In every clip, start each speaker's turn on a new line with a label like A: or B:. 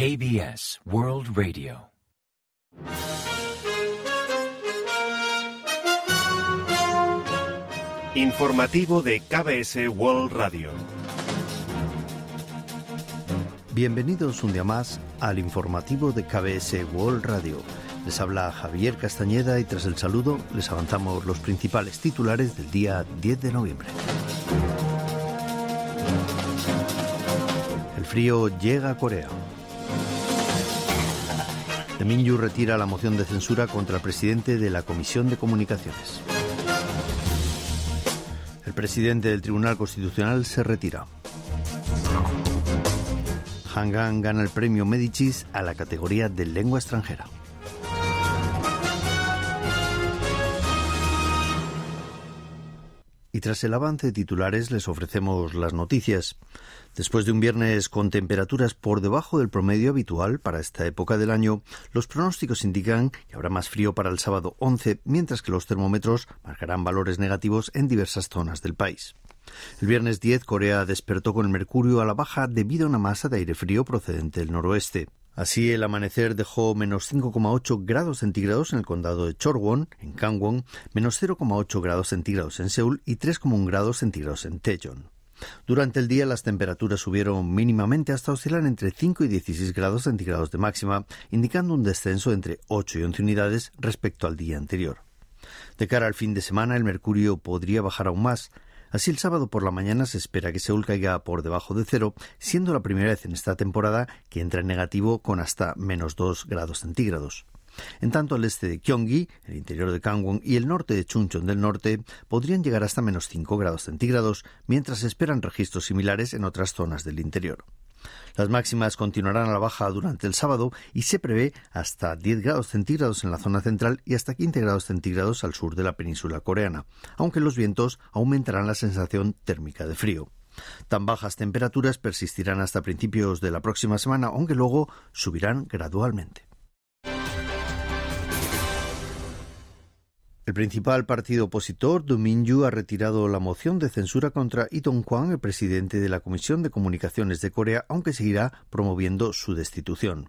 A: KBS World Radio.
B: Informativo de KBS World Radio.
C: Bienvenidos un día más al informativo de KBS World Radio. Les habla Javier Castañeda y tras el saludo les avanzamos los principales titulares del día 10 de noviembre. El frío llega a Corea. De Minyu retira la moción de censura contra el presidente de la Comisión de Comunicaciones. El presidente del Tribunal Constitucional se retira. Hangan gana el premio Medicis a la categoría de lengua extranjera. Y tras el avance de titulares les ofrecemos las noticias. Después de un viernes con temperaturas por debajo del promedio habitual para esta época del año, los pronósticos indican que habrá más frío para el sábado 11, mientras que los termómetros marcarán valores negativos en diversas zonas del país. El viernes 10 Corea despertó con el mercurio a la baja debido a una masa de aire frío procedente del noroeste. Así, el amanecer dejó menos 5,8 grados centígrados en el condado de Chorwon, en Gangwon, menos 0,8 grados centígrados en Seúl y 3,1 grados centígrados en Daejeon. Durante el día las temperaturas subieron mínimamente hasta oscilar entre 5 y 16 grados centígrados de máxima, indicando un descenso entre 8 y 11 unidades respecto al día anterior. De cara al fin de semana, el mercurio podría bajar aún más. Así, el sábado por la mañana se espera que Seúl caiga por debajo de cero, siendo la primera vez en esta temporada que entra en negativo con hasta menos 2 grados centígrados. En tanto, el este de Gyeonggi, el interior de Gangwon y el norte de Chuncheon del norte podrían llegar hasta menos 5 grados centígrados, mientras se esperan registros similares en otras zonas del interior. Las máximas continuarán a la baja durante el sábado y se prevé hasta 10 grados centígrados en la zona central y hasta 15 grados centígrados al sur de la península coreana, aunque los vientos aumentarán la sensación térmica de frío. Tan bajas temperaturas persistirán hasta principios de la próxima semana, aunque luego subirán gradualmente. El principal partido opositor, Dominju, ha retirado la moción de censura contra Lee Dong-kwang, el presidente de la Comisión de Comunicaciones de Corea, aunque seguirá promoviendo su destitución.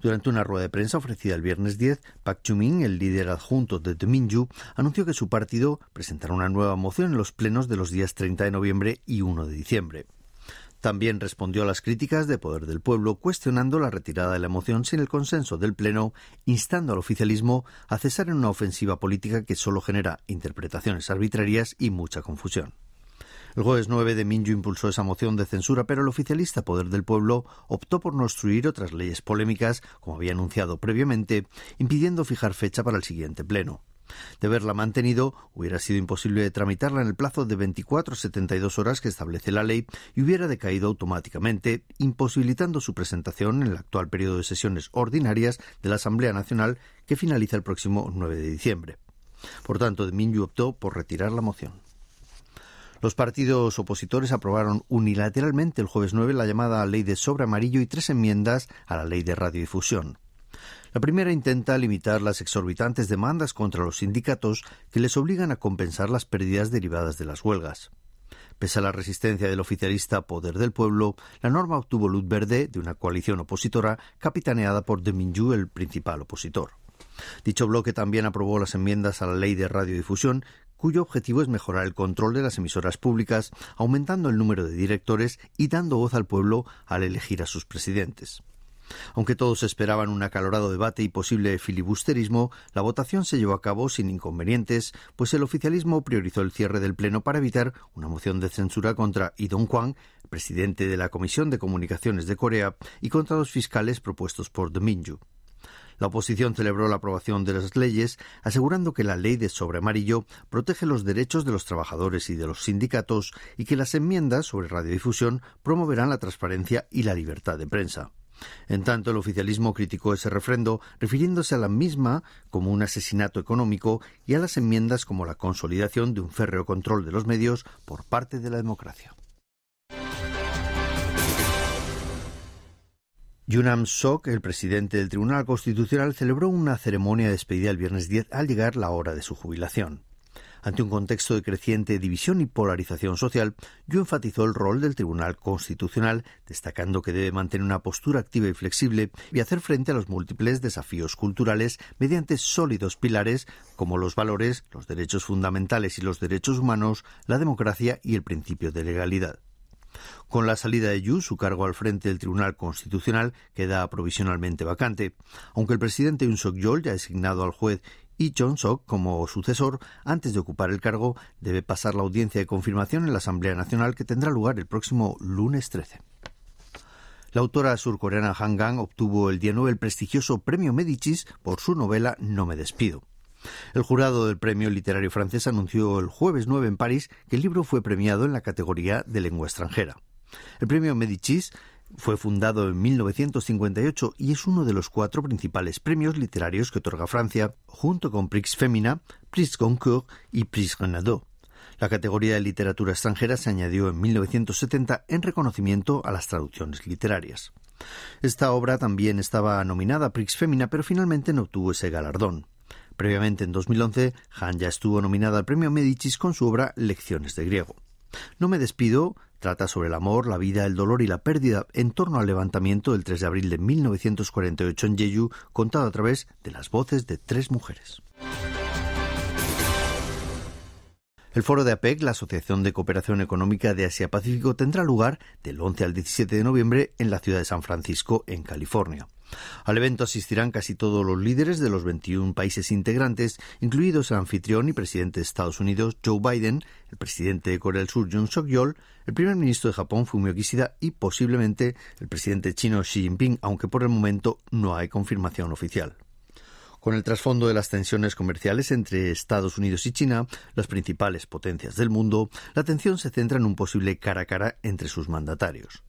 C: Durante una rueda de prensa ofrecida el viernes 10, Pak Chu-min, el líder adjunto de Dominju, anunció que su partido presentará una nueva moción en los plenos de los días 30 de noviembre y 1 de diciembre. También respondió a las críticas de Poder del Pueblo, cuestionando la retirada de la moción sin el consenso del Pleno, instando al oficialismo a cesar en una ofensiva política que solo genera interpretaciones arbitrarias y mucha confusión. El jueves 9 de Minju impulsó esa moción de censura, pero el oficialista Poder del Pueblo optó por no obstruir otras leyes polémicas, como había anunciado previamente, impidiendo fijar fecha para el siguiente pleno. De haberla mantenido, hubiera sido imposible tramitarla en el plazo de 24 72 horas que establece la ley y hubiera decaído automáticamente, imposibilitando su presentación en el actual periodo de sesiones ordinarias de la Asamblea Nacional que finaliza el próximo 9 de diciembre. Por tanto, Minyu optó por retirar la moción. Los partidos opositores aprobaron unilateralmente el jueves 9 la llamada Ley de Sobre Amarillo y tres enmiendas a la Ley de Radiodifusión. La primera intenta limitar las exorbitantes demandas contra los sindicatos que les obligan a compensar las pérdidas derivadas de las huelgas. Pese a la resistencia del oficialista Poder del Pueblo, la norma obtuvo luz verde de una coalición opositora capitaneada por De Minju, el principal opositor. Dicho bloque también aprobó las enmiendas a la ley de radiodifusión, cuyo objetivo es mejorar el control de las emisoras públicas, aumentando el número de directores y dando voz al pueblo al elegir a sus presidentes. Aunque todos esperaban un acalorado debate y posible filibusterismo, la votación se llevó a cabo sin inconvenientes, pues el oficialismo priorizó el cierre del Pleno para evitar una moción de censura contra Lee Dong-kwang, presidente de la Comisión de Comunicaciones de Corea, y contra los fiscales propuestos por The Minju. La oposición celebró la aprobación de las leyes, asegurando que la ley de sobre amarillo protege los derechos de los trabajadores y de los sindicatos y que las enmiendas sobre radiodifusión promoverán la transparencia y la libertad de prensa. En tanto, el oficialismo criticó ese refrendo, refiriéndose a la misma como un asesinato económico y a las enmiendas como la consolidación de un férreo control de los medios por parte de la democracia. Yunam Sok, el presidente del Tribunal Constitucional, celebró una ceremonia de despedida el viernes 10 al llegar la hora de su jubilación. Ante un contexto de creciente división y polarización social, Yu enfatizó el rol del Tribunal Constitucional, destacando que debe mantener una postura activa y flexible y hacer frente a los múltiples desafíos culturales mediante sólidos pilares como los valores, los derechos fundamentales y los derechos humanos, la democracia y el principio de legalidad. Con la salida de Yu, su cargo al frente del Tribunal Constitucional queda provisionalmente vacante, aunque el presidente Yoon Suk-yeol ya ha designado al juez y John Sok como sucesor, antes de ocupar el cargo, debe pasar la audiencia de confirmación en la Asamblea Nacional que tendrá lugar el próximo lunes 13. La autora surcoreana Han Gang obtuvo el día 9 el prestigioso Premio Medicis por su novela No me despido. El jurado del Premio Literario francés anunció el jueves 9 en París que el libro fue premiado en la categoría de lengua extranjera. El Premio Medicis fue fundado en 1958 y es uno de los cuatro principales premios literarios que otorga Francia, junto con Prix Femina, Prix Goncourt y Prix Renaudot. La categoría de literatura extranjera se añadió en 1970 en reconocimiento a las traducciones literarias. Esta obra también estaba nominada a Prix Femina, pero finalmente no obtuvo ese galardón. Previamente, en 2011, Han ya estuvo nominada al Premio Medicis con su obra Lecciones de griego. No me despido Trata sobre el amor, la vida, el dolor y la pérdida en torno al levantamiento del 3 de abril de 1948 en Jeju, contado a través de las voces de tres mujeres. El foro de APEC, la Asociación de Cooperación Económica de Asia-Pacífico, tendrá lugar del 11 al 17 de noviembre en la ciudad de San Francisco, en California. Al evento asistirán casi todos los líderes de los 21 países integrantes, incluidos el anfitrión y presidente de Estados Unidos, Joe Biden, el presidente de Corea del Sur, Jun Suk-yeol, el primer ministro de Japón, Fumio Kishida, y posiblemente el presidente chino Xi Jinping, aunque por el momento no hay confirmación oficial. Con el trasfondo de las tensiones comerciales entre Estados Unidos y China, las principales potencias del mundo, la atención se centra en un posible cara a cara entre sus mandatarios.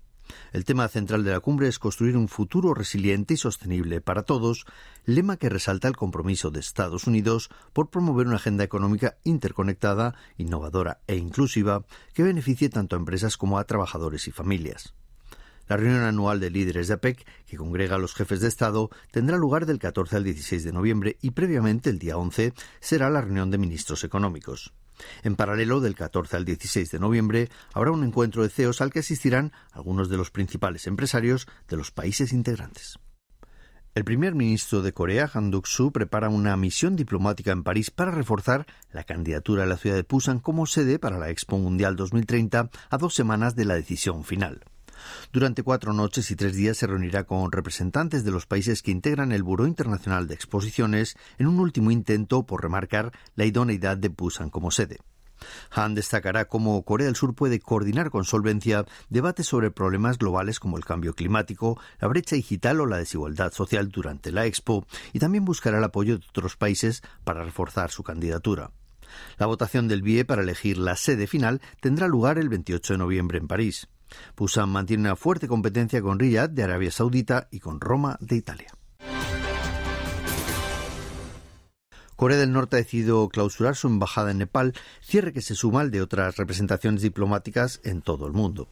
C: El tema central de la cumbre es construir un futuro resiliente y sostenible para todos, lema que resalta el compromiso de Estados Unidos por promover una agenda económica interconectada, innovadora e inclusiva que beneficie tanto a empresas como a trabajadores y familias. La reunión anual de líderes de APEC, que congrega a los jefes de Estado, tendrá lugar del 14 al 16 de noviembre y previamente el día 11 será la reunión de ministros económicos. En paralelo, del 14 al 16 de noviembre, habrá un encuentro de CEOs al que asistirán algunos de los principales empresarios de los países integrantes. El primer ministro de Corea, Han Duck-soo, prepara una misión diplomática en París para reforzar la candidatura de la ciudad de Pusan como sede para la Expo Mundial 2030 a dos semanas de la decisión final. Durante cuatro noches y tres días se reunirá con representantes de los países que integran el Buró Internacional de Exposiciones en un último intento por remarcar la idoneidad de Busan como sede. Han destacará cómo Corea del Sur puede coordinar con solvencia debates sobre problemas globales como el cambio climático, la brecha digital o la desigualdad social durante la Expo y también buscará el apoyo de otros países para reforzar su candidatura. La votación del BIE para elegir la sede final tendrá lugar el 28 de noviembre en París. Busan mantiene una fuerte competencia con Riyadh de Arabia Saudita y con Roma de Italia. Corea del Norte ha decidido clausurar su embajada en Nepal, cierre que se suma al de otras representaciones diplomáticas en todo el mundo.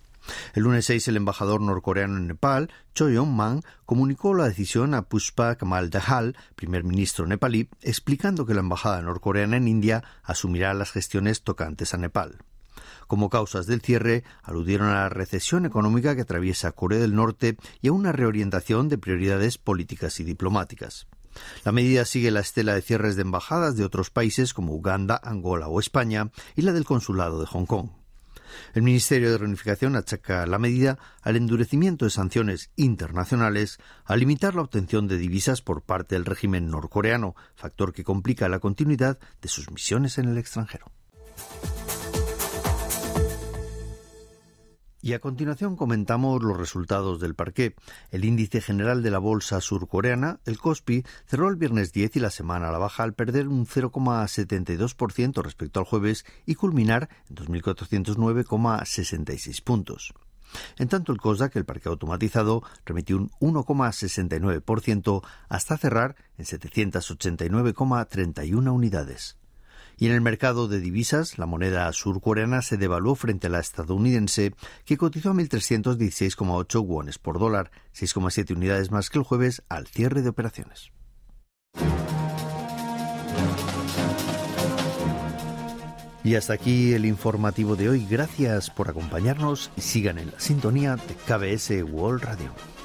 C: El lunes 6, el embajador norcoreano en Nepal, Choi Yong-man, comunicó la decisión a Pushpa Kamal Dahal, primer ministro nepalí, explicando que la embajada norcoreana en India asumirá las gestiones tocantes a Nepal. Como causas del cierre, aludieron a la recesión económica que atraviesa Corea del Norte y a una reorientación de prioridades políticas y diplomáticas. La medida sigue la estela de cierres de embajadas de otros países como Uganda, Angola o España y la del Consulado de Hong Kong. El Ministerio de Reunificación achaca la medida al endurecimiento de sanciones internacionales, a limitar la obtención de divisas por parte del régimen norcoreano, factor que complica la continuidad de sus misiones en el extranjero. Y a continuación comentamos los resultados del parqué. El índice general de la bolsa surcoreana, el Kospi, cerró el viernes 10 y la semana a la baja al perder un 0,72% respecto al jueves y culminar en 2.409,66 puntos. En tanto, el COSDAC, el parque automatizado, remitió un 1,69% hasta cerrar en 789,31 unidades. Y en el mercado de divisas, la moneda surcoreana se devaluó frente a la estadounidense, que cotizó a 1.316,8 wones por dólar, 6,7 unidades más que el jueves al cierre de operaciones. Y hasta aquí el informativo de hoy. Gracias por acompañarnos y sigan en la sintonía de KBS World Radio.